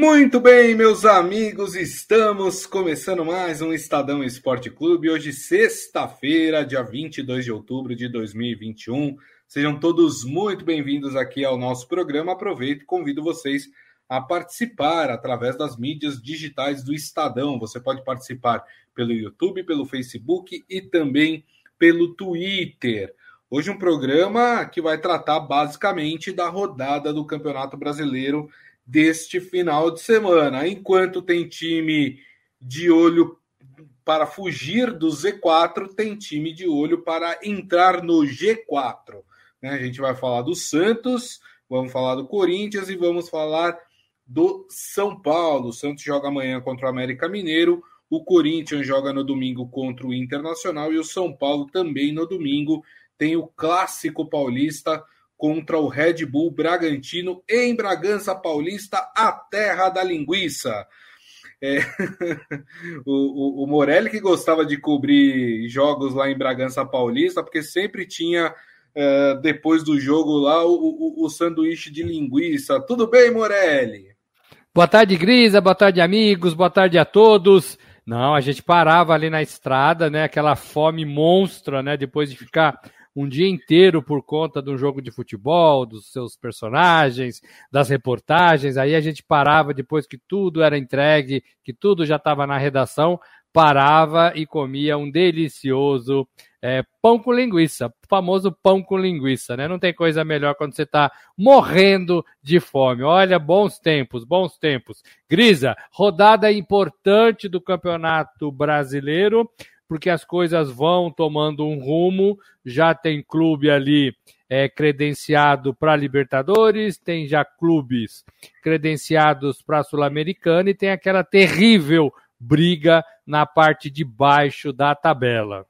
Muito bem, meus amigos, estamos começando mais um Estadão Esporte Clube. Hoje, sexta-feira, dia 22 de outubro de 2021. Sejam todos muito bem-vindos aqui ao nosso programa. Aproveito e convido vocês a participar através das mídias digitais do Estadão. Você pode participar pelo YouTube, pelo Facebook e também pelo Twitter. Hoje, um programa que vai tratar basicamente da rodada do Campeonato Brasileiro deste final de semana. Enquanto tem time de olho para fugir do Z4, tem time de olho para entrar no G4. Né? A gente vai falar do Santos, vamos falar do Corinthians e vamos falar do São Paulo. O Santos joga amanhã contra o América Mineiro, o Corinthians joga no domingo contra o Internacional e o São Paulo também no domingo tem o clássico paulista contra o Red Bull Bragantino em Bragança Paulista, a terra da linguiça. É, o, o, o, Morelli que gostava de cobrir jogos lá em Bragança Paulista, porque sempre tinha, é, depois do jogo lá, o, o, sanduíche de linguiça. Tudo bem, Morelli? Boa tarde, Grisa, boa tarde, amigos, boa tarde a todos. Não, a gente parava ali na estrada, né? Aquela fome monstra, né? Depois de ficar um dia inteiro por conta de um jogo de futebol, dos seus personagens, das reportagens. Aí a gente parava depois que tudo era entregue, que tudo já estava na redação, parava e comia um delicioso é, pão com linguiça, famoso pão com linguiça, né? Não tem coisa melhor quando você está morrendo de fome. Olha, bons tempos, bons tempos. Grisa, rodada importante do Campeonato Brasileiro porque as coisas vão tomando um rumo. Já tem clube ali é, credenciado para Libertadores, tem já clubes credenciados para Sul-Americana e tem aquela terrível briga na parte de baixo da tabela.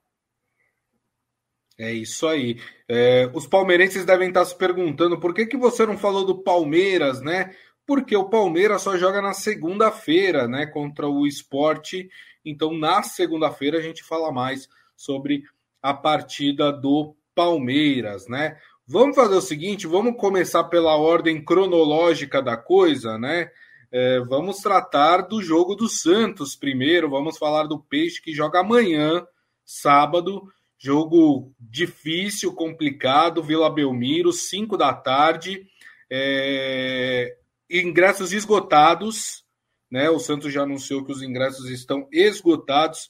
É isso aí. É, os palmeirenses devem estar se perguntando por que, que você não falou do Palmeiras, né? Porque o Palmeiras só joga na segunda-feira, né? Contra o esporte então, na segunda-feira, a gente fala mais sobre a partida do Palmeiras, né? Vamos fazer o seguinte: vamos começar pela ordem cronológica da coisa, né? É, vamos tratar do jogo do Santos primeiro. Vamos falar do Peixe que joga amanhã, sábado. Jogo difícil, complicado. Vila Belmiro, 5 da tarde. É, ingressos esgotados. Né? O Santos já anunciou que os ingressos estão esgotados.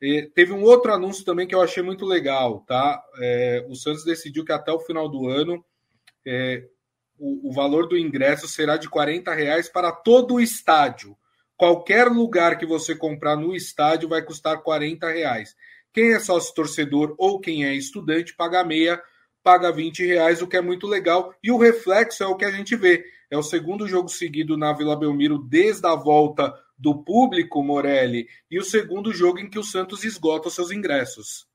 E teve um outro anúncio também que eu achei muito legal, tá? É, o Santos decidiu que até o final do ano é, o, o, valor do ingresso será de 40 reais para todo o estádio. Qualquer lugar que você comprar no estádio vai custar 40 reais. Quem é sócio torcedor ou quem é estudante paga meia, paga 20 reais, o que é muito legal. E o reflexo é o que a gente vê. É o segundo jogo seguido na Vila Belmiro desde a volta do público, Morelli, e o segundo jogo em que o Santos esgota os seus ingressos.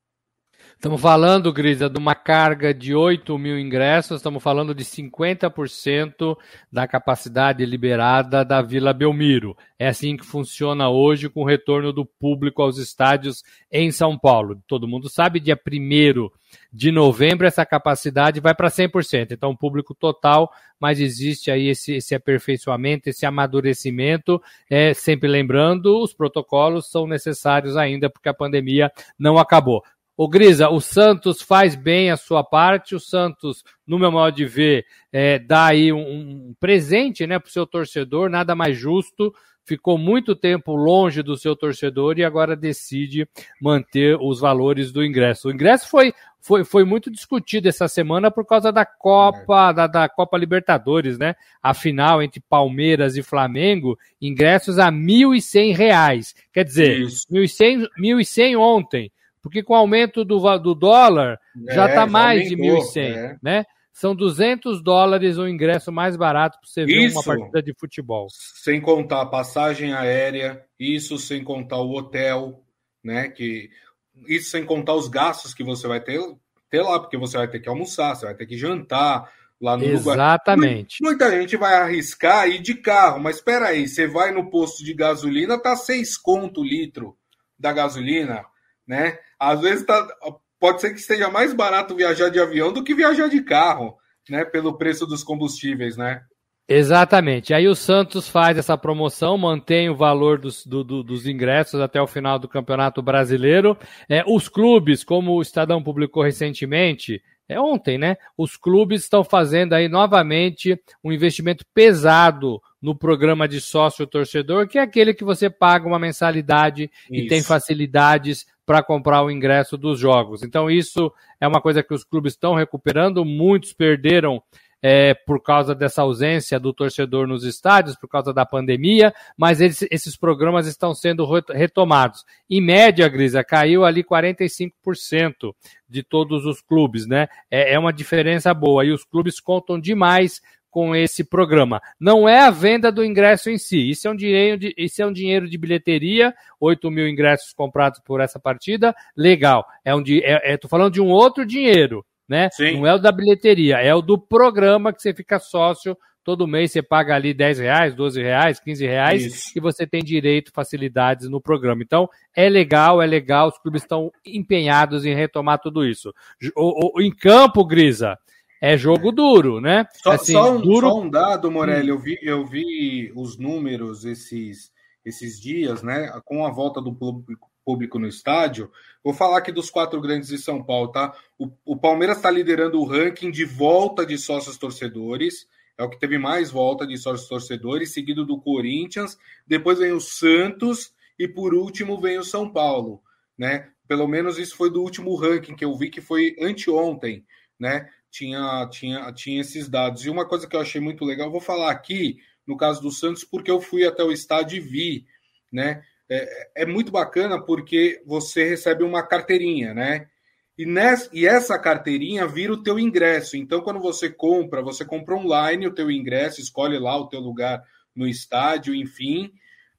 Estamos falando, Grisa, de uma carga de 8 mil ingressos, estamos falando de 50% da capacidade liberada da Vila Belmiro. É assim que funciona hoje com o retorno do público aos estádios em São Paulo. Todo mundo sabe, dia 1 de novembro essa capacidade vai para 100%. Então, público total, mas existe aí esse, esse aperfeiçoamento, esse amadurecimento. É, sempre lembrando, os protocolos são necessários ainda porque a pandemia não acabou. O Grisa, o Santos faz bem a sua parte, o Santos, no meu modo de ver, é, dá aí um, um presente né, para o seu torcedor, nada mais justo. Ficou muito tempo longe do seu torcedor e agora decide manter os valores do ingresso. O ingresso foi, foi, foi muito discutido essa semana por causa da Copa, da, da Copa Libertadores, né? A final entre Palmeiras e Flamengo, ingressos a R$ 1.100. Quer dizer, R$ 1.100 ontem porque com o aumento do, do dólar já está é, mais aumentou, de 1.100, é. né? São 200 dólares o ingresso mais barato para você ver isso, uma partida de futebol. Sem contar a passagem aérea, isso sem contar o hotel, né? Que isso sem contar os gastos que você vai ter, ter lá, porque você vai ter que almoçar, você vai ter que jantar lá no Exatamente. lugar. Muita gente vai arriscar ir de carro, mas espera aí, você vai no posto de gasolina, tá seis conto o litro da gasolina, né? Às vezes tá, pode ser que esteja mais barato viajar de avião do que viajar de carro, né? Pelo preço dos combustíveis, né? Exatamente. Aí o Santos faz essa promoção, mantém o valor dos, do, do, dos ingressos até o final do Campeonato Brasileiro. É, os clubes, como o Estadão publicou recentemente, é ontem, né? Os clubes estão fazendo aí novamente um investimento pesado no programa de sócio torcedor, que é aquele que você paga uma mensalidade isso. e tem facilidades para comprar o ingresso dos jogos. Então, isso é uma coisa que os clubes estão recuperando. Muitos perderam é, por causa dessa ausência do torcedor nos estádios, por causa da pandemia, mas eles, esses programas estão sendo retomados. Em média, Grisa, caiu ali 45% de todos os clubes, né? É, é uma diferença boa e os clubes contam demais com esse programa. Não é a venda do ingresso em si, isso é um dinheiro de, isso é um dinheiro de bilheteria, 8 mil ingressos comprados por essa partida, legal. É um, é, é, tô falando de um outro dinheiro, né? Sim. Não é o da bilheteria, é o do programa que você fica sócio. Todo mês você paga ali 10 reais, 12 reais, 15 reais Isso. e você tem direito, facilidades no programa. Então, é legal, é legal, os clubes estão empenhados em retomar tudo isso. O, o em campo, Grisa, é jogo duro, né? Só, assim, só, um, duro... só um, dado, Morelli, eu vi, eu vi os números esses, esses dias, né? Com a volta do público, público no estádio. Vou falar aqui dos quatro grandes de São Paulo, tá? O, o Palmeiras está liderando o ranking de volta de sócios torcedores. É o que teve mais volta de sócios torcedores, seguido do Corinthians. Depois vem o Santos e por último vem o São Paulo, né? Pelo menos isso foi do último ranking que eu vi que foi anteontem, né? Tinha, tinha, tinha esses dados. E uma coisa que eu achei muito legal, vou falar aqui no caso do Santos, porque eu fui até o estádio e vi, né? é, é muito bacana porque você recebe uma carteirinha, né? E, nessa, e essa carteirinha vira o teu ingresso. Então, quando você compra, você compra online o teu ingresso, escolhe lá o teu lugar no estádio, enfim.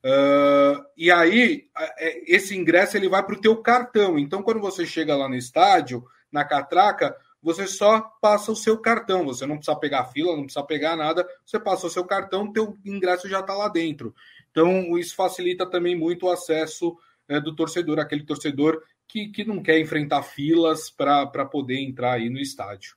Uh, e aí, é, esse ingresso ele vai para o teu cartão. Então, quando você chega lá no estádio, na catraca, você só passa o seu cartão. Você não precisa pegar fila, não precisa pegar nada. Você passa o seu cartão, teu ingresso já está lá dentro. Então, isso facilita também muito o acesso é, do torcedor, aquele torcedor que, que não quer enfrentar filas para poder entrar aí no estádio.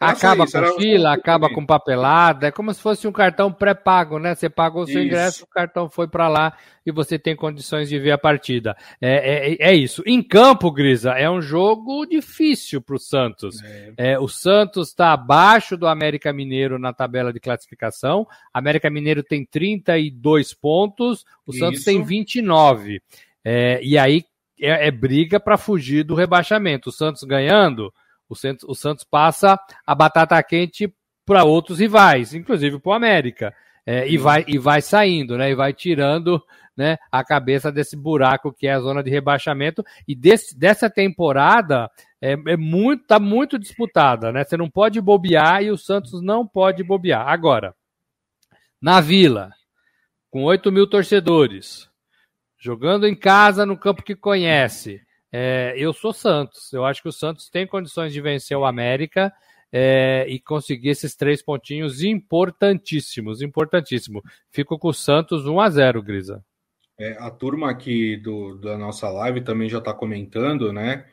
Acaba isso, com fila, acaba com papelada, é como se fosse um cartão pré-pago, né? Você pagou o seu isso. ingresso, o cartão foi para lá e você tem condições de ver a partida. É, é, é isso. Em campo, Grisa, é um jogo difícil para o Santos. É. é. o Santos está abaixo do América Mineiro na tabela de classificação. América Mineiro tem 32 pontos, o isso. Santos tem 29. É, e aí é, é briga para fugir do rebaixamento. O Santos ganhando o Santos, o Santos passa a batata quente para outros rivais, inclusive para o América. É, e, vai, e vai saindo, né? E vai tirando né, a cabeça desse buraco que é a zona de rebaixamento. E desse, dessa temporada é, é muito, tá muito disputada, né? Você não pode bobear e o Santos não pode bobear. Agora, na Vila, com 8 mil torcedores, jogando em casa no campo que conhece, é, eu sou Santos. Eu acho que o Santos tem condições de vencer o América é, e conseguir esses três pontinhos importantíssimos, importantíssimo. Fico com o Santos 1 a 0 Grisa. É, a turma aqui do, da nossa live também já está comentando, né?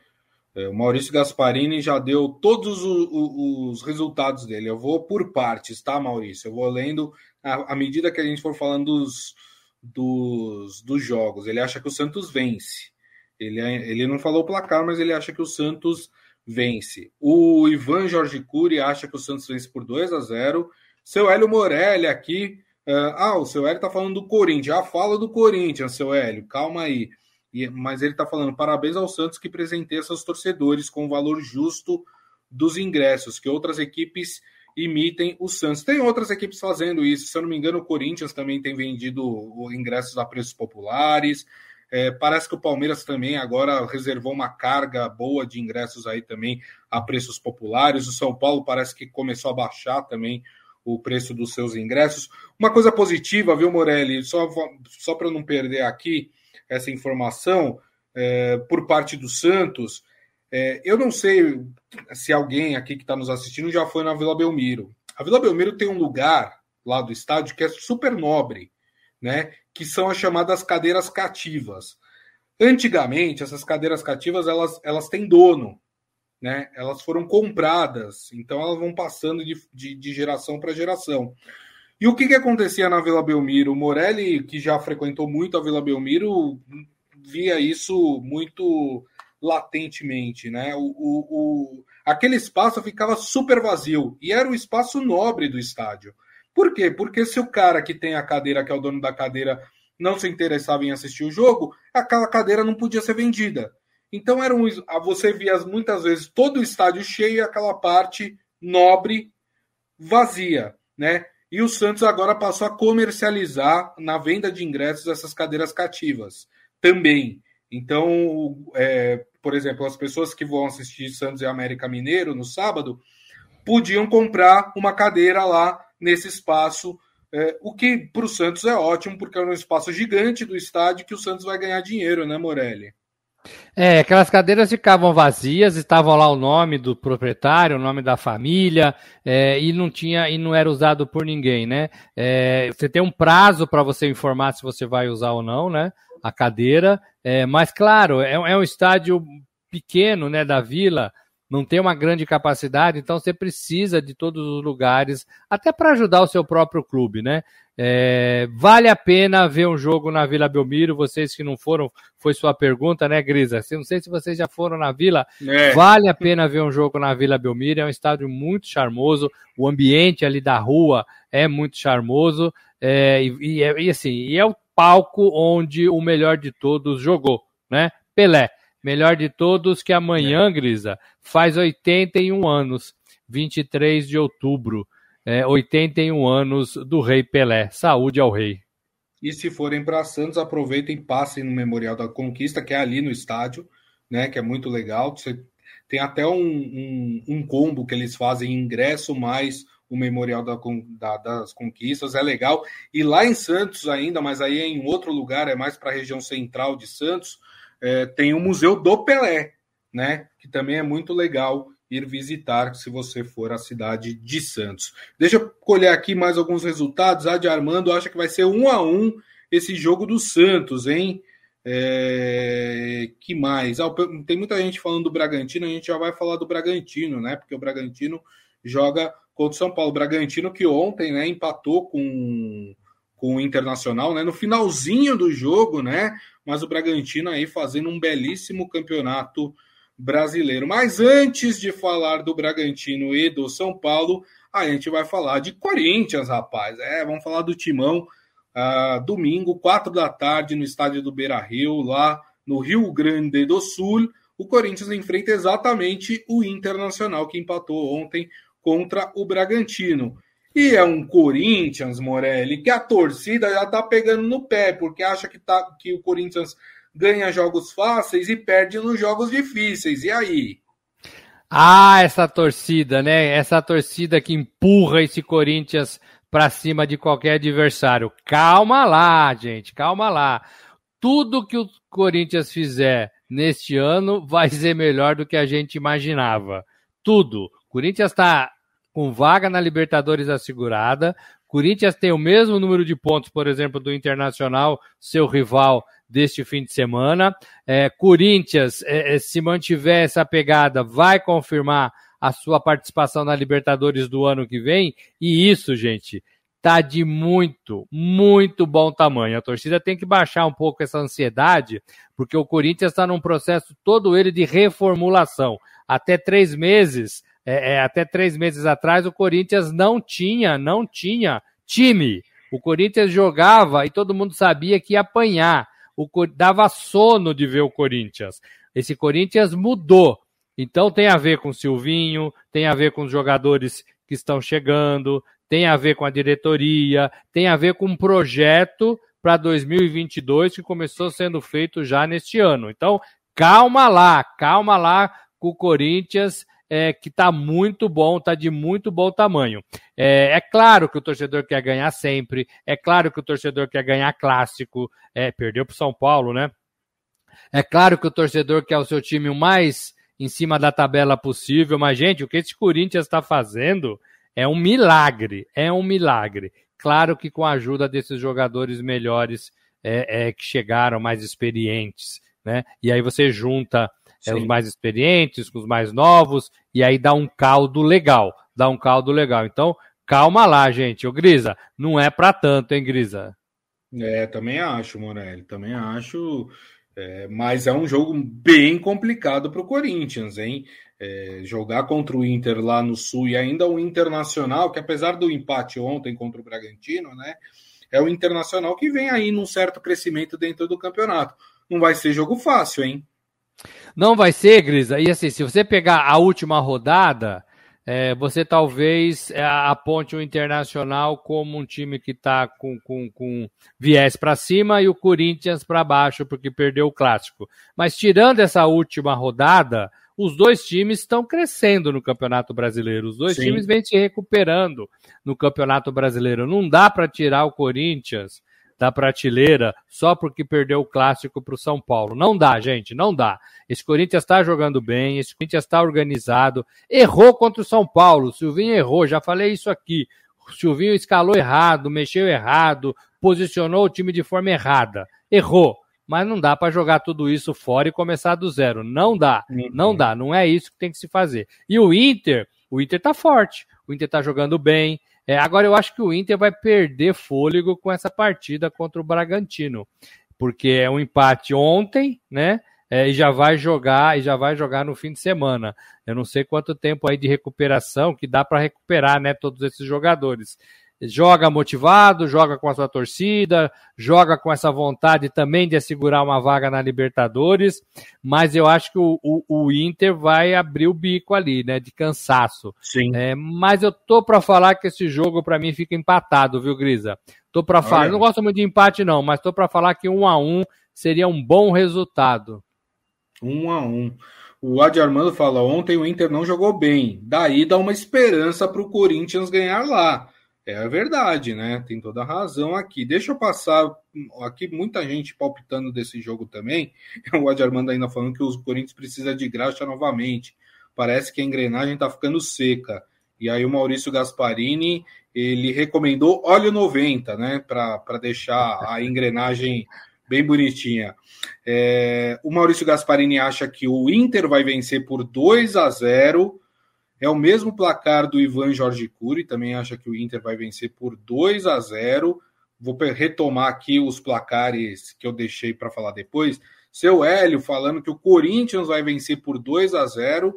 É, o Maurício Gasparini já deu todos os, os, resultados dele. Eu vou por partes, tá, Maurício? Eu vou lendo à, medida que a gente for falando dos, dos, dos jogos. Ele acha que o Santos vence. Ele, é, ele não falou o placar, mas ele acha que o Santos vence. O Ivan Jorge Cury acha que o Santos vence por 2 a 0. Seu Hélio Morelli aqui. Uh, ah, o seu Hélio tá falando do Corinthians. Já fala do Corinthians, seu Hélio. Calma aí. E, mas ele tá falando parabéns ao Santos que presenteia seus torcedores com o valor justo dos ingressos, que outras equipes imitem o Santos. Tem outras equipes fazendo isso. Se eu não me engano, o Corinthians também tem vendido ingressos a preços populares. É, parece que o Palmeiras também agora reservou uma carga boa de ingressos aí também a preços populares. O São Paulo parece que começou a baixar também o preço dos seus ingressos. Uma coisa positiva, viu, Morelli? Só, só para não perder aqui essa informação, é, por parte do Santos, é, eu não sei se alguém aqui que está nos assistindo já foi na Vila Belmiro. A Vila Belmiro tem um lugar lá do estádio que é super nobre né? Que são as chamadas cadeiras cativas. Antigamente, essas cadeiras cativas elas, elas têm dono, né? Elas foram compradas, então elas vão passando de, de, de geração para geração. E o que, que acontecia na Vila Belmiro? O Morelli, que já frequentou muito a Vila Belmiro, via isso muito latentemente, né? O, o, o, aquele espaço ficava super vazio e era o espaço nobre do estádio. Por quê? Porque se o cara que tem a cadeira, que é o dono da cadeira, não se interessava em assistir o jogo, aquela cadeira não podia ser vendida. Então era um, você via muitas vezes todo o estádio cheio e aquela parte nobre vazia, né? E o Santos agora passou a comercializar na venda de ingressos essas cadeiras cativas também. Então, é, por exemplo, as pessoas que vão assistir Santos e América Mineiro no sábado podiam comprar uma cadeira lá nesse espaço, é, o que para o Santos é ótimo, porque é um espaço gigante do estádio que o Santos vai ganhar dinheiro, né, Morelli? É, aquelas cadeiras ficavam vazias, estavam lá o nome do proprietário, o nome da família, é, e não tinha e não era usado por ninguém, né? É, você tem um prazo para você informar se você vai usar ou não, né? A cadeira, é, mas claro, é, é um estádio pequeno, né, da Vila, não tem uma grande capacidade, então você precisa de todos os lugares, até para ajudar o seu próprio clube, né? É, vale a pena ver um jogo na Vila Belmiro? Vocês que não foram, foi sua pergunta, né, Grisa? Não sei se vocês já foram na Vila. É. Vale a pena ver um jogo na Vila Belmiro. É um estádio muito charmoso. O ambiente ali da rua é muito charmoso. É, e, e, é, e, assim, e é o palco onde o melhor de todos jogou, né? Pelé. Melhor de todos que amanhã, é. Grisa, faz 81 anos, 23 de outubro é, 81 anos do Rei Pelé. Saúde ao Rei. E se forem para Santos, aproveitem, passem no Memorial da Conquista, que é ali no estádio, né? Que é muito legal. Você tem até um, um, um combo que eles fazem ingresso mais o Memorial da, da, das Conquistas, é legal. E lá em Santos ainda, mas aí é em outro lugar, é mais para a região central de Santos, é, tem o Museu do Pelé, né? Que também é muito legal ir visitar se você for à cidade de Santos. Deixa eu colher aqui mais alguns resultados. A de Armando acha que vai ser um a um esse jogo do Santos, hein? É... Que mais? Ah, tem muita gente falando do Bragantino, a gente já vai falar do Bragantino, né? Porque o Bragantino joga contra o São Paulo. O Bragantino que ontem né, empatou com, com o Internacional, né? No finalzinho do jogo, né? Mas o Bragantino aí fazendo um belíssimo campeonato brasileiro. Mas antes de falar do Bragantino e do São Paulo, a gente vai falar de Corinthians, rapaz. É, vamos falar do Timão. Uh, domingo, quatro da tarde, no estádio do Beira Rio, lá no Rio Grande do Sul. O Corinthians enfrenta exatamente o Internacional, que empatou ontem contra o Bragantino. E é um Corinthians, Morelli, que a torcida já tá pegando no pé, porque acha que, tá, que o Corinthians ganha jogos fáceis e perde nos jogos difíceis. E aí? Ah, essa torcida, né? Essa torcida que empurra esse Corinthians para cima de qualquer adversário. Calma lá, gente, calma lá. Tudo que o Corinthians fizer neste ano vai ser melhor do que a gente imaginava. Tudo. O Corinthians está com vaga na Libertadores assegurada. Corinthians tem o mesmo número de pontos, por exemplo, do Internacional, seu rival deste fim de semana. É, Corinthians, é, é, se mantiver essa pegada, vai confirmar a sua participação na Libertadores do ano que vem. E isso, gente, tá de muito, muito bom tamanho. A torcida tem que baixar um pouco essa ansiedade, porque o Corinthians está num processo todo ele de reformulação. Até três meses, é, é, até três meses atrás, o Corinthians não tinha, não tinha time. O Corinthians jogava e todo mundo sabia que ia apanhar o, dava sono de ver o Corinthians. Esse Corinthians mudou. Então tem a ver com o Silvinho, tem a ver com os jogadores que estão chegando, tem a ver com a diretoria, tem a ver com um projeto para 2022 que começou sendo feito já neste ano. Então, calma lá, calma lá com o Corinthians é, que está muito bom, está de muito bom tamanho. É, é, claro que o torcedor quer ganhar sempre, é claro que o torcedor quer ganhar clássico, é, perdeu para São Paulo, né? É claro que o torcedor quer o seu time o mais em cima da tabela possível, mas, gente, o que esse Corinthians está fazendo é um milagre, é um milagre. Claro que com a ajuda desses jogadores melhores é, é que chegaram, mais experientes, né? E aí você junta é, os mais experientes, com os mais novos, e aí dá um caldo legal, dá um caldo legal. Então, calma lá, gente. Ô, Grisa, não é para tanto, hein, Grisa? É, também acho, Morelli, também acho. É, mas é um jogo bem complicado para o Corinthians, hein? É, jogar contra o Inter lá no Sul e ainda o Internacional, que apesar do empate ontem contra o Bragantino, né? É o Internacional que vem aí num certo crescimento dentro do campeonato. Não vai ser jogo fácil, hein? Não vai ser, Grisa. E assim, se você pegar a última rodada, é, você talvez é, aponte o Internacional como um time que está com, com, com viés para cima e o Corinthians para baixo, porque perdeu o clássico. Mas tirando essa última rodada, os dois times estão crescendo no Campeonato Brasileiro. Os dois Sim. times vêm se recuperando no Campeonato Brasileiro. Não dá para tirar o Corinthians da prateleira só porque perdeu o clássico para o São Paulo. Não dá, gente, não dá. Esse Corinthians está jogando bem, esse Corinthians está organizado. Errou contra o São Paulo, o Silvinho errou, já falei isso aqui. O Silvinho escalou errado, mexeu errado, posicionou o time de forma errada. Errou. Mas não dá para jogar tudo isso fora e começar do zero. Não dá, uhum. não dá. Não é isso que tem que se fazer. E o Inter, o Inter tá forte. O Inter tá jogando bem, é, agora eu acho que o Inter vai perder fôlego com essa partida contra o Bragantino, porque é um empate ontem, né? É, e já vai jogar e já vai jogar no fim de semana. Eu não sei quanto tempo aí de recuperação que dá para recuperar, né? Todos esses jogadores joga motivado, joga com a sua torcida, joga com essa vontade também de assegurar uma vaga na Libertadores, mas eu acho que o, o, o Inter vai abrir o bico ali, né, de cansaço. Sim. É, mas eu tô para falar que esse jogo para mim fica empatado, viu, Grisa? Tô para falar, não gosto muito de empate não, mas tô para falar que um a um seria um bom resultado. Um a um. O Adi Armando fala: ontem o Inter não jogou bem. Daí dá uma esperança para o Corinthians ganhar lá. É verdade, né? Tem toda a razão aqui. Deixa eu passar aqui muita gente palpitando desse jogo também. O Adi Armando ainda falando que os Corinthians precisa de graxa novamente. Parece que a engrenagem está ficando seca. E aí o Maurício Gasparini ele recomendou óleo 90, né? Para deixar a engrenagem bem bonitinha. É, o Maurício Gasparini acha que o Inter vai vencer por 2 a 0 é o mesmo placar do Ivan Jorge Cury, também acha que o Inter vai vencer por 2 a 0. Vou retomar aqui os placares que eu deixei para falar depois. Seu Hélio falando que o Corinthians vai vencer por 2 a 0.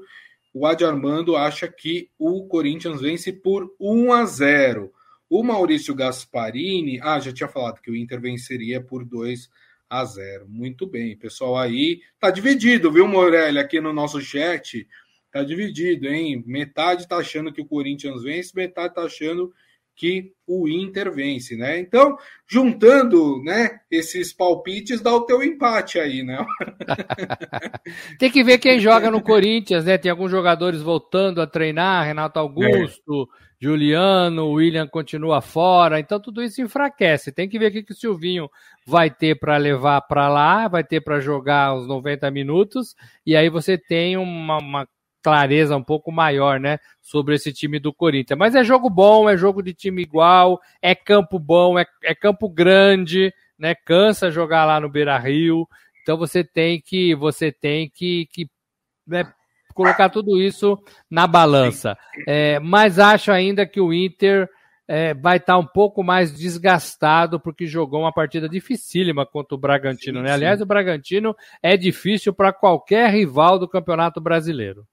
O Adi Armando acha que o Corinthians vence por 1 a 0. O Maurício Gasparini, ah, já tinha falado que o Inter venceria por 2 a 0. Muito bem, pessoal aí tá dividido, viu, Morelli, aqui no nosso chat. Tá dividido, hein? Metade tá achando que o Corinthians vence, metade tá achando que o Inter vence, né? Então, juntando, né, esses palpites, dá o teu empate aí, né? Tem que ver quem joga no Corinthians, né? Tem alguns jogadores voltando a treinar, Renato Augusto, é. Juliano, William continua fora, então tudo isso enfraquece. Tem que ver o que, que o Silvinho vai ter para levar para lá, vai ter para jogar os 90 minutos, e aí você tem uma, uma clareza um pouco maior, né, sobre esse time do Corinthians. Mas é jogo bom, é jogo de time igual, é campo bom, é, é campo grande, né, cansa jogar lá no Beira-Rio. Então você tem que você tem que, que né, colocar tudo isso na balança. É, mas acho ainda que o Inter é, vai estar tá um pouco mais desgastado porque jogou uma partida dificílima contra o Bragantino. Sim, né? Aliás, o Bragantino é difícil para qualquer rival do Campeonato Brasileiro.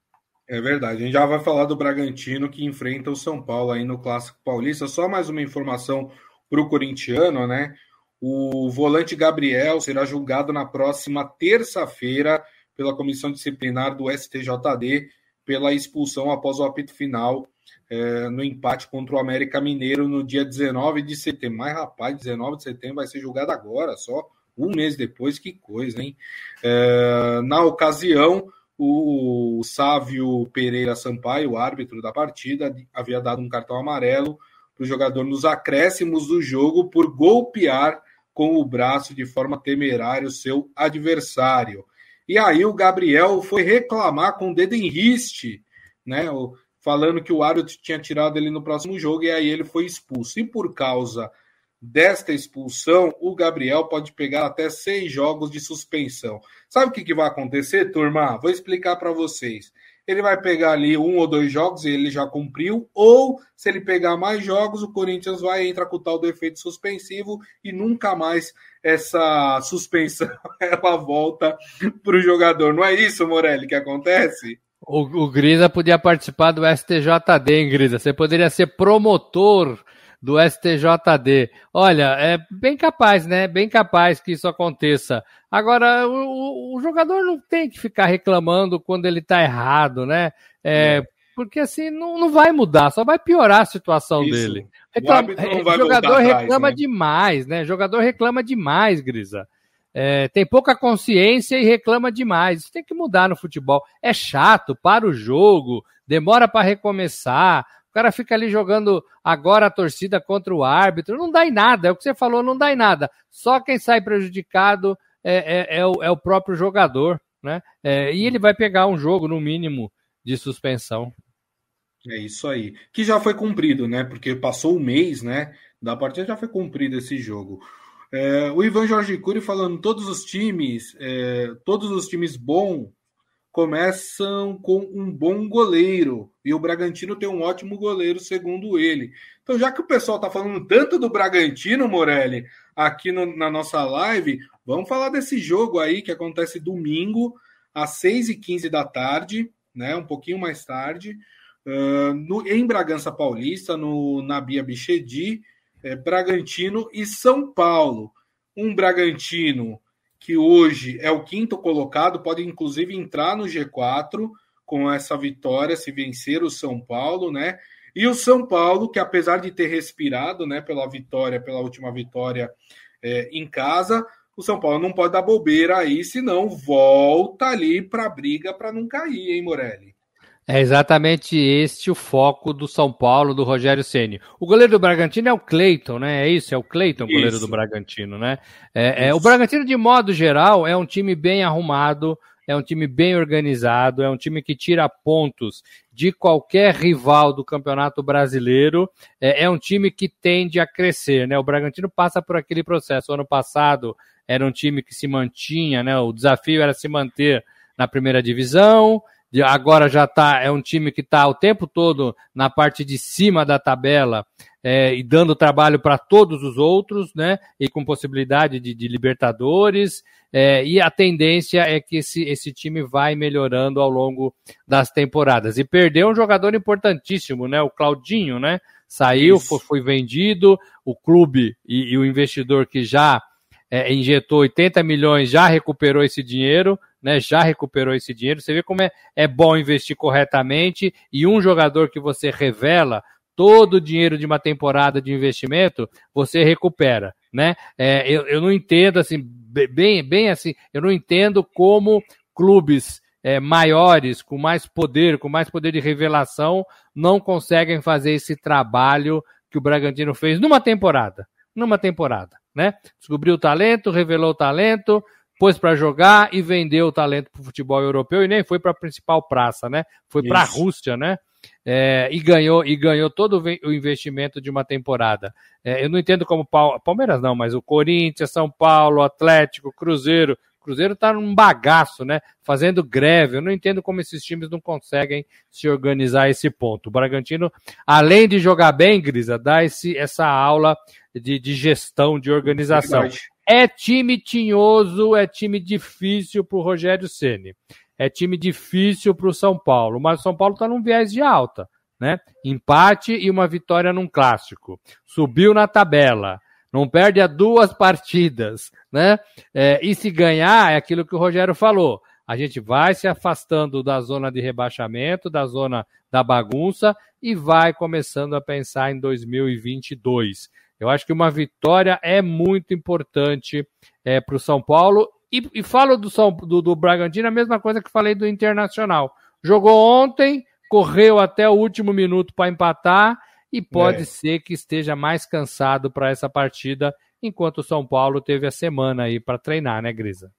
É verdade. A gente já vai falar do Bragantino que enfrenta o São Paulo aí no Clássico Paulista. Só mais uma informação para o corintiano, né? O volante Gabriel será julgado na próxima terça-feira pela comissão disciplinar do STJD pela expulsão após o apito final é, no empate contra o América Mineiro no dia 19 de setembro. Mas, rapaz, 19 de setembro vai ser julgado agora, só um mês depois, que coisa, hein? É, na ocasião, o Sávio Pereira Sampaio, o árbitro da partida, havia dado um cartão amarelo para o jogador nos acréscimos do jogo por golpear com o braço de forma temerária o seu adversário. E aí o Gabriel foi reclamar com o dedo em riste, né? Falando que o árbitro tinha tirado ele no próximo jogo e aí ele foi expulso. E por causa desta expulsão, o Gabriel pode pegar até seis jogos de suspensão. Sabe o que, que vai acontecer, turma? Vou explicar para vocês. ele vai pegar ali um ou dois jogos e ele já cumpriu, ou se ele pegar mais jogos, o Corinthians vai entrar com o tal do efeito suspensivo e nunca mais essa suspensão ela volta para o jogador. Não é isso, Morelli, que acontece? O, o Grisa podia participar do STJD, hein, Grisa? Você poderia ser promotor do STJD. Olha, é bem capaz, né? Bem capaz que isso aconteça. Agora, o, o jogador não tem que ficar reclamando quando ele está errado, né? É, é. Porque assim, não, não vai mudar, só vai piorar a situação isso. dele. Reclama, o jogador atrás, reclama né? demais, né? O jogador reclama demais, Grisa. É, tem pouca consciência e reclama demais. Isso tem que mudar no futebol. É chato, para o jogo, demora para recomeçar cara fica ali jogando agora a torcida contra o árbitro, não dá em nada, é o que você falou, não dá em nada. Só quem sai prejudicado é, é, é, o, é o, próprio jogador, né? É, e ele vai pegar um jogo, no mínimo, de suspensão. É isso aí. Que já foi cumprido, né? Porque passou o mês, né? Da partida já foi cumprido esse jogo. É, o Ivan Jorge Cury falando todos os times, é, todos os times bons começam com um bom goleiro. E o Bragantino tem um ótimo goleiro, segundo ele. Então, já que o pessoal está falando tanto do Bragantino, Morelli, aqui no, na nossa live, vamos falar desse jogo aí que acontece domingo, às 6h15 da tarde, né? Um pouquinho mais tarde, uh, no, em Bragança Paulista, no Nabia Bichedi, é, Bragantino e São Paulo. Um Bragantino que hoje é o quinto colocado, pode inclusive entrar no G4 com essa vitória, se vencer o São Paulo, né? E o São Paulo, que apesar de ter respirado, né, pela vitória, pela última vitória é, em casa, o São Paulo não pode dar bobeira aí, senão volta ali para a briga para não cair, hein, Morelli? É exatamente este o foco do São Paulo, do Rogério Ceni. O goleiro do Bragantino é o Cleiton, né? É isso, é o Cleiton, o goleiro do Bragantino, né? É, é, o Bragantino, de modo geral, é um time bem arrumado, é um time bem organizado, é um time que tira pontos de qualquer rival do Campeonato Brasileiro, é, é um time que tende a crescer, né? O Bragantino passa por aquele processo. O ano passado era um time que se mantinha, né? O desafio era se manter na primeira divisão, agora já tá, é um time que está o tempo todo na parte de cima da tabela é, e dando trabalho para todos os outros, né? E com possibilidade de, de Libertadores. É, e a tendência é que esse, esse time vai melhorando ao longo das temporadas. E perdeu um jogador importantíssimo, né? O Claudinho, né? Saiu, foi, foi, vendido, o clube e, e o investidor que já é, injetou 80 milhões já recuperou esse dinheiro, né, já recuperou esse dinheiro. Você vê como é, é bom investir corretamente e um jogador que você revela todo o dinheiro de uma temporada de investimento, você recupera, né? É, eu, eu não entendo assim, bem, bem assim, eu não entendo como clubes é, maiores, com mais poder, com mais poder de revelação, não conseguem fazer esse trabalho que o Bragantino fez numa temporada. Numa temporada, né? Descobriu o talento, revelou o talento, pôs para jogar e vendeu o talento para o futebol europeu e nem foi para a principal praça, né? Foi para a Rússia, né? É, e ganhou e ganhou todo o investimento de uma temporada. É, eu não entendo como Palmeiras não, mas o Corinthians, São Paulo, Atlético, Cruzeiro, Cruzeiro está num bagaço, né? Fazendo greve. Eu não entendo como esses times não conseguem se organizar a esse ponto. O Bragantino, além de jogar bem, Grisa, dá esse, essa aula de, de gestão, de organização. É time tinhoso, é time difícil para o Rogério Ceni. É time difícil para o São Paulo, mas o São Paulo está num viés de alta, né? Empate e uma vitória num clássico. Subiu na tabela, não perde a duas partidas, né? É, e se ganhar, é aquilo que o Rogério falou. A gente vai se afastando da zona de rebaixamento, da zona da bagunça e vai começando a pensar em 2022. Eu acho que uma vitória é muito importante é, para o São Paulo. E, e falo do, São, do, do Bragantino a mesma coisa que falei do Internacional. Jogou ontem, correu até o último minuto para empatar e pode é. ser que esteja mais cansado para essa partida, enquanto o São Paulo teve a semana aí para treinar, né, Grisa?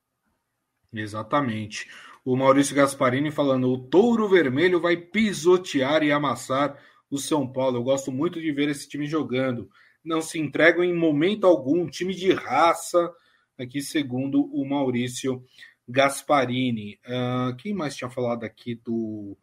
Exatamente. O Maurício Gasparini falando: o touro vermelho vai pisotear e amassar o São Paulo. Eu gosto muito de ver esse time jogando não se entregam em momento algum, time de raça, aqui segundo o Maurício Gasparini. Uh, quem mais tinha falado aqui do,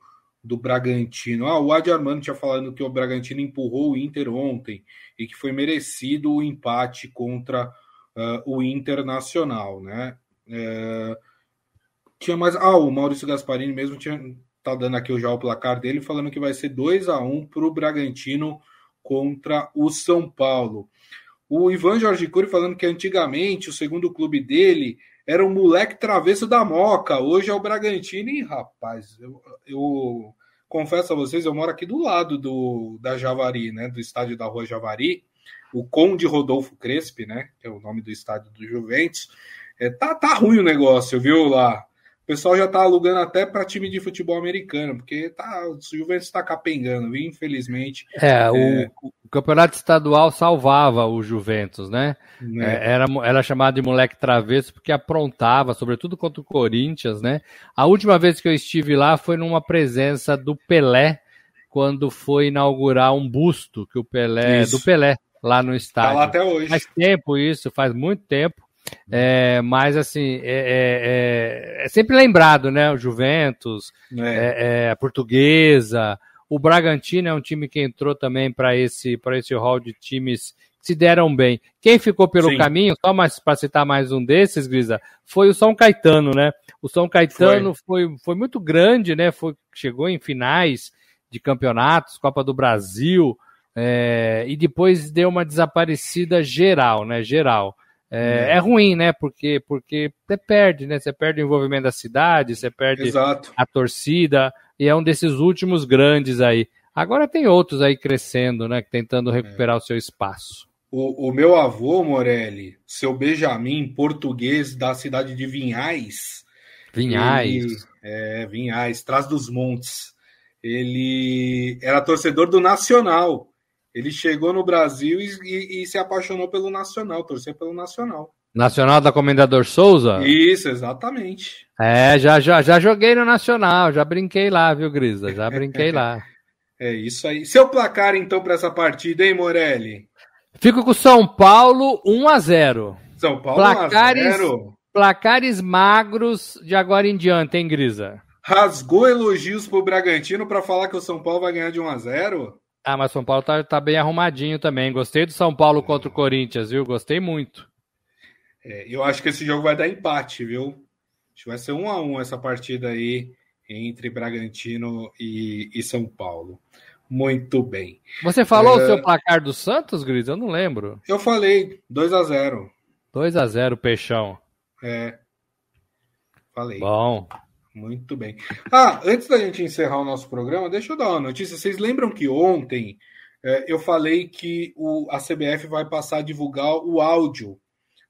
do Bragantino. Ah, o Adi Armando tinha falado que o Bragantino empurrou o Inter ontem e que foi merecido o empate contra uh, o Internacional, né? É... Tinha mais. Ah, o Maurício Gasparini mesmo tinha tá dando aqui já o placar dele, falando que vai ser 2 a 1 para o Bragantino contra o São Paulo. O Ivan Jorge Cury falando que antigamente o segundo clube dele era um moleque travesso da Moca, hoje é o Bragantino. E rapaz, eu, eu confesso a vocês, eu moro aqui do lado do da Javari, né, do estádio da Rua Javari, o Conde Rodolfo Crespi, né, que é o nome do estádio do Juventus. É, tá, tá ruim o negócio, viu lá? O pessoal já tá alugando até para time de futebol americano, porque tá, o Juventus está capengando, infelizmente. É, o, é... o, campeonato estadual salvava o Juventus, né? É. É, era, era chamado de moleque travesso porque aprontava, sobretudo contra o Corinthians, né? A última vez que eu estive lá foi numa presença do Pelé, quando foi inaugurar um busto que o Pelé, isso. do Pelé, lá no estádio. Tá lá até hoje. Faz tempo isso, faz muito tempo. É, mas assim, é, é, é, é, sempre lembrado, né? O Juventus, é. É, é. a Portuguesa, o Bragantino é um time que entrou também para esse, esse hall de times que se deram bem. Quem ficou pelo Sim. caminho, só para citar mais um desses, Grisa, foi o São Caetano, né? O São Caetano foi, foi, foi muito grande, né? Foi, chegou em finais de campeonatos, Copa do Brasil, e depois deu uma desaparecida geral, né? Geral. É, é, ruim, né? Porque, porque você perde, né? Você perde o envolvimento da cidade, você perde Exato. a torcida, e é um desses últimos grandes aí. Agora tem outros aí crescendo, né? Tentando recuperar é. o seu espaço. O, o, meu avô, Morelli, seu Benjamin, português da cidade de Vinhais. Vinhais. Ele, é, Vinhais, Traz dos Montes. Ele era torcedor do Nacional. Ele chegou no Brasil e, e, e se apaixonou pelo Nacional, torceu pelo Nacional. Nacional da Comendador Souza? Isso, exatamente. É, já, já, já joguei no Nacional, já brinquei lá, viu, Grisa? Já brinquei lá. É isso aí. Seu placar, então, para essa partida, hein, Morelli? Fico com São Paulo 1 a 0 São Paulo placares, 1 a 0 Placares magros de agora em diante, hein, Grisa? Rasgou elogios pro Bragantino para falar que o São Paulo vai ganhar de 1 a 0 ah, mas São Paulo tá, tá bem arrumadinho também. Gostei do São Paulo contra o Corinthians, viu? Gostei muito. É, eu acho que esse jogo vai dar empate, viu? Acho que vai ser um a um essa partida aí entre Bragantino e, e São Paulo. Muito bem. Você falou é... o seu placar do Santos, Gris? Eu não lembro. Eu falei, 2 a 0 2 a 0 Peixão. É. Falei. Bom. Muito bem. Ah, antes da gente encerrar o nosso programa, deixa eu dar uma notícia. Vocês lembram que ontem é, eu falei que o, a CBF vai passar a divulgar o áudio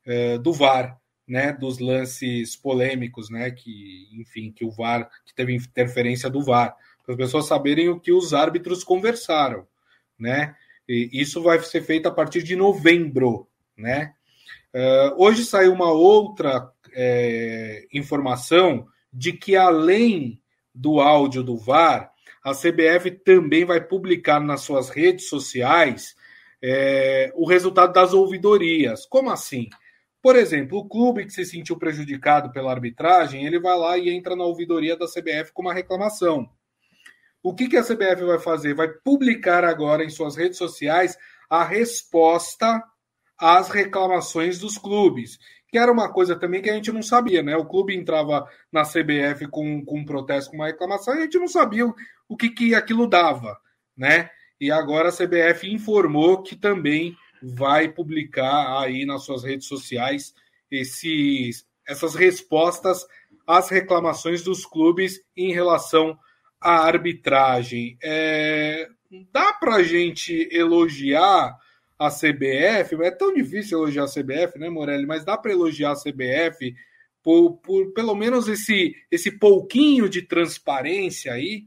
é, do VAR, né? Dos lances polêmicos, né? Que, enfim, que o VAR, que teve interferência do VAR, para as pessoas saberem o que os árbitros conversaram, né? E isso vai ser feito a partir de novembro, né? Uh, hoje saiu uma outra informação de que além do áudio do VAR, a CBF também vai publicar nas suas redes sociais é, o resultado das ouvidorias. Como assim? Por exemplo, o clube que se sentiu prejudicado pela arbitragem, ele vai lá e entra na ouvidoria da CBF com uma reclamação. O que, que a CBF vai fazer? Vai publicar agora em suas redes sociais a resposta às reclamações dos clubes que era uma coisa também que a gente não sabia, né? O clube entrava na CBF com, com um protesto, com uma reclamação, e a gente não sabia o, que, que aquilo dava, né? E agora a CBF informou que também vai publicar aí nas suas redes sociais esses, essas respostas às reclamações dos clubes em relação à arbitragem. É, dá para gente elogiar a CBF, é tão difícil elogiar a CBF, né, Morelli? Mas dá para elogiar a CBF por, por, pelo menos esse, esse pouquinho de transparência aí?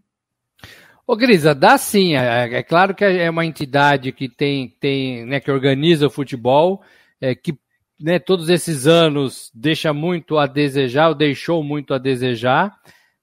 Ô, Grisa, dá sim. É, é, claro que é uma entidade que tem, tem né, que organiza o futebol, é, que né, todos esses anos deixa muito a desejar, ou deixou muito a desejar.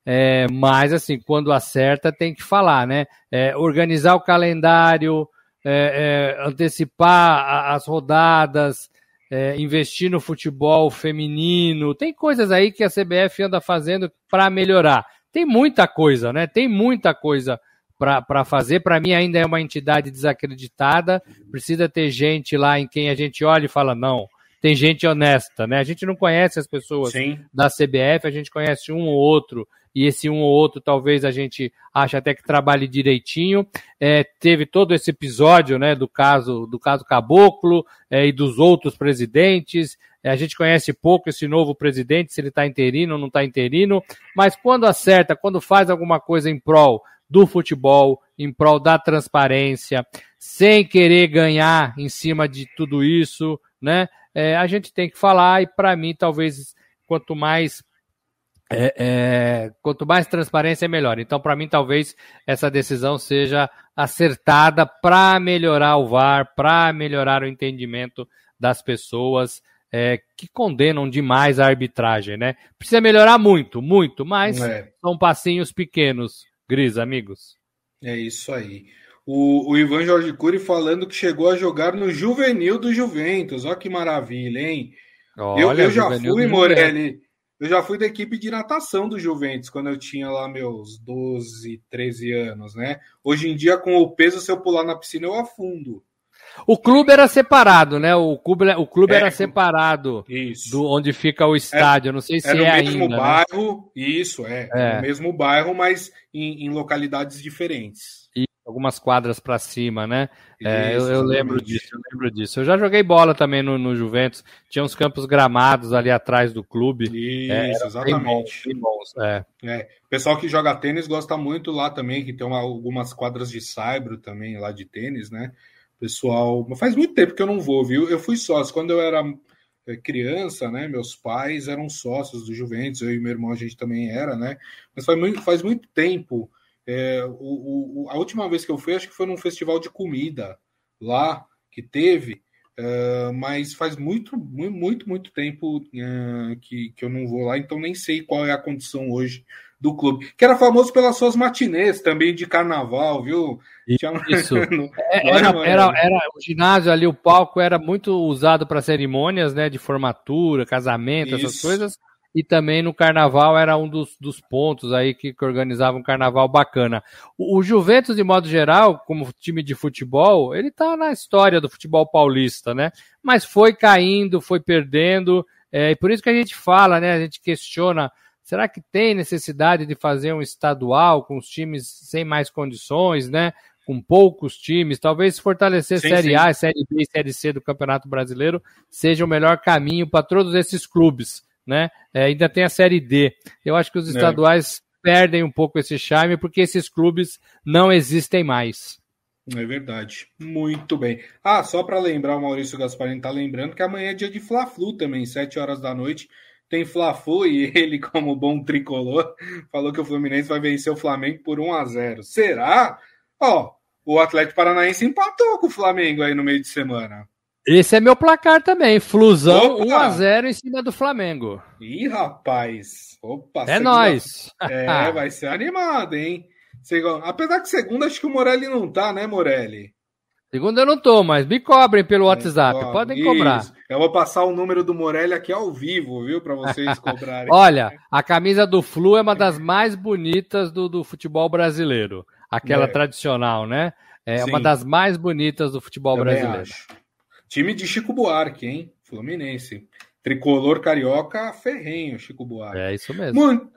É, mas assim, quando acerta tem que falar, né? É, organizar o calendário, é, é, antecipar as rodadas, é, investir no futebol feminino. Tem coisas aí que a CBF anda fazendo para melhorar. tem muita coisa, né? Tem muita coisa para fazer. Para mim, ainda é uma entidade desacreditada. Precisa ter gente lá em quem a gente olha e fala: não, tem gente honesta, né? A gente não conhece as pessoas Sim. da CBF, a gente conhece um ou outro, e esse um ou outro talvez a gente ache até que trabalhe direitinho. É, teve todo esse episódio, né, do caso do caso Caboclo é, e dos outros presidentes. É, a gente conhece pouco esse novo presidente, se ele está interino ou não está interino, mas quando acerta, quando faz alguma coisa em prol do futebol, em prol da transparência, sem querer ganhar em cima de tudo isso, né? É, a gente tem que falar e para mim talvez quanto mais é, é, quanto mais transparência é melhor. Então para mim talvez essa decisão seja acertada para melhorar o VAR, para melhorar o entendimento das pessoas. É, que condenam demais a arbitragem, né? Precisa melhorar muito, muito, mas é. são passinhos pequenos. Gris, amigos. É isso aí. O, o, Ivan Jorge Cury falando que chegou a jogar no juvenil do Juventus. Olha que maravilha, hein? Olha, eu, eu já fui, Morelli. Eu já fui da equipe de natação do Juventus quando eu tinha lá meus 12, 13 anos, né? Hoje em dia, com o peso, se eu pular na piscina, eu afundo. O clube era separado, né? O clube, o clube é, era separado isso. do onde fica o estádio. É, não sei se é, é no mesmo ainda, né? bairro, né? isso é, é, no mesmo bairro, mas em, em localidades diferentes. Algumas quadras para cima, né? É, eu, eu, lembro disso, eu lembro disso. Eu já joguei bola também no, no Juventus. Tinha uns campos gramados ali atrás do clube. É, isso, exatamente. Bem bons, bem bons, é. é. O pessoal que joga tênis gosta muito lá também, que tem uma, algumas quadras de saibro também lá de tênis, né? Pessoal, faz muito tempo que eu não vou, viu? Eu fui sócio quando eu era é, criança, né? Meus pais eram sócios do Juventus, eu e meu irmão a gente também era, né? Mas faz muito, faz muito tempo. É, o, o, a última vez que eu fui, acho que foi num festival de comida lá que teve, é, mas faz muito, muito, muito tempo é, que, que eu não vou lá, então nem sei qual é a condição hoje do clube, que era famoso pelas suas matinês também de carnaval, viu? Isso. É, era, era, era, o ginásio ali, o palco era muito usado para cerimônias, né, de formatura, casamento, Isso. essas coisas. E também no carnaval era um dos, dos pontos aí que, que organizava um carnaval bacana. O, o, Juventus, de modo geral, como time de futebol, ele tá na história do futebol paulista, né? Mas foi caindo, foi perdendo, é, e por isso que a gente fala, né? A gente questiona Será que tem necessidade de fazer um estadual com os times sem mais condições, né? Com poucos times, talvez fortalecer sim, Série sim. A, Série B e Série C do Campeonato Brasileiro seja o melhor caminho para todos esses clubes, né? É, ainda tem a Série D. Eu acho que os é. estaduais é. perdem um pouco esse charme porque esses clubes não existem mais. É verdade. Muito bem. Ah, só para lembrar, o Maurício Gasparini está lembrando que amanhã é dia de Fla-Flu também, 7 horas da noite tem Fla-Flu e ele, como bom tricolor, falou que o Fluminense vai vencer o Flamengo por 1 a 0 Será? Ó, o Atlético Paranaense empatou com o Flamengo aí no meio de semana. Esse é meu placar também. Flusão Opa. 1 a 0 em cima do Flamengo. Ih, rapaz. Opa, é nós. É, vai ser animado, hein? Apesar que segunda acho que o Morelli não tá, né, Morelli? Segunda eu não tô, mas me cobrem pelo WhatsApp. É, Podem isso. cobrar. Eu vou passar o número do Morelli aqui ao vivo, viu? Para vocês cobrarem. Olha, a camisa do Flu é uma das mais bonitas do, do futebol brasileiro. Aquela é. tradicional, né? É Sim. uma das mais bonitas do futebol Também brasileiro. Acho. Time de Chico Buarque, hein? Fluminense. Tricolor carioca ferrenho, Chico Buarque. É isso mesmo. Muito,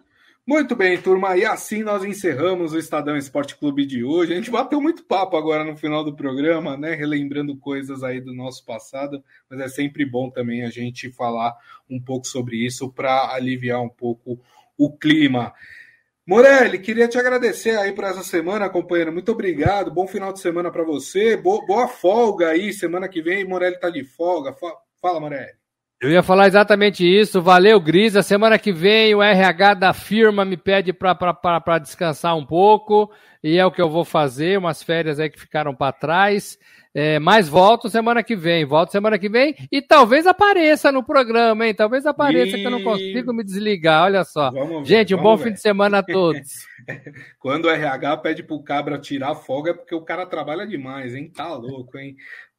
muito bem, turma. E assim nós encerramos o Estadão Esporte Clube de hoje. A gente bateu muito papo agora no final do programa, né? Relembrando coisas aí do nosso passado, mas é sempre bom também a gente falar um pouco sobre isso para aliviar um pouco o clima. Morelli, queria te agradecer aí por essa semana, companheiro. Muito obrigado. Bom final de semana para você. Boa, boa, folga aí. Semana que vem, Morelli tá de folga. Fala, Morelli. Eu ia falar exatamente isso. Valeu, Gris. A semana que vem o RH da firma me pede para descansar um pouco e é o que eu vou fazer. Umas férias aí que ficaram para trás. É, mas volto semana que vem. Volto semana que vem e talvez apareça no programa, hein? Talvez apareça e... que eu não consigo me desligar. Olha só. Vamos, Gente, um bom ver. fim de semana a todos. Quando o RH pede pro cabra tirar folga é porque o cara trabalha demais, hein? Tá louco, hein?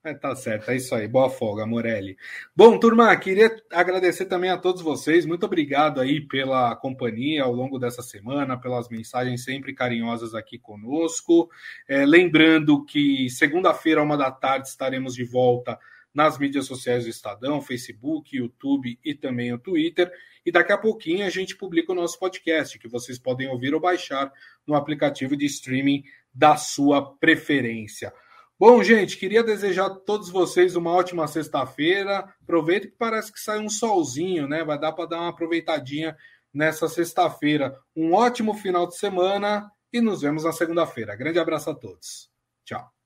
É, tá certo, é isso aí. Boa folga, Morelli. Bom, turma, queria agradecer também a todos vocês. Muito obrigado aí pela companhia ao longo dessa semana, pelas mensagens sempre carinhosas aqui conosco. É, lembrando que segunda-feira, uma da tarde, estaremos de volta nas mídias sociais do Estadão, Facebook, YouTube e também o Twitter. E daqui a pouquinho a gente publica o nosso podcast, que vocês podem ouvir ou baixar no aplicativo de streaming da sua preferência. Bom, gente, queria desejar a todos vocês uma ótima sexta-feira. Aproveita que parece que sai um solzinho, né? Vai dar para dar uma aproveitadinha nessa sexta-feira. Um ótimo final de semana e nos vemos na segunda-feira. Grande abraço a todos. Tchau.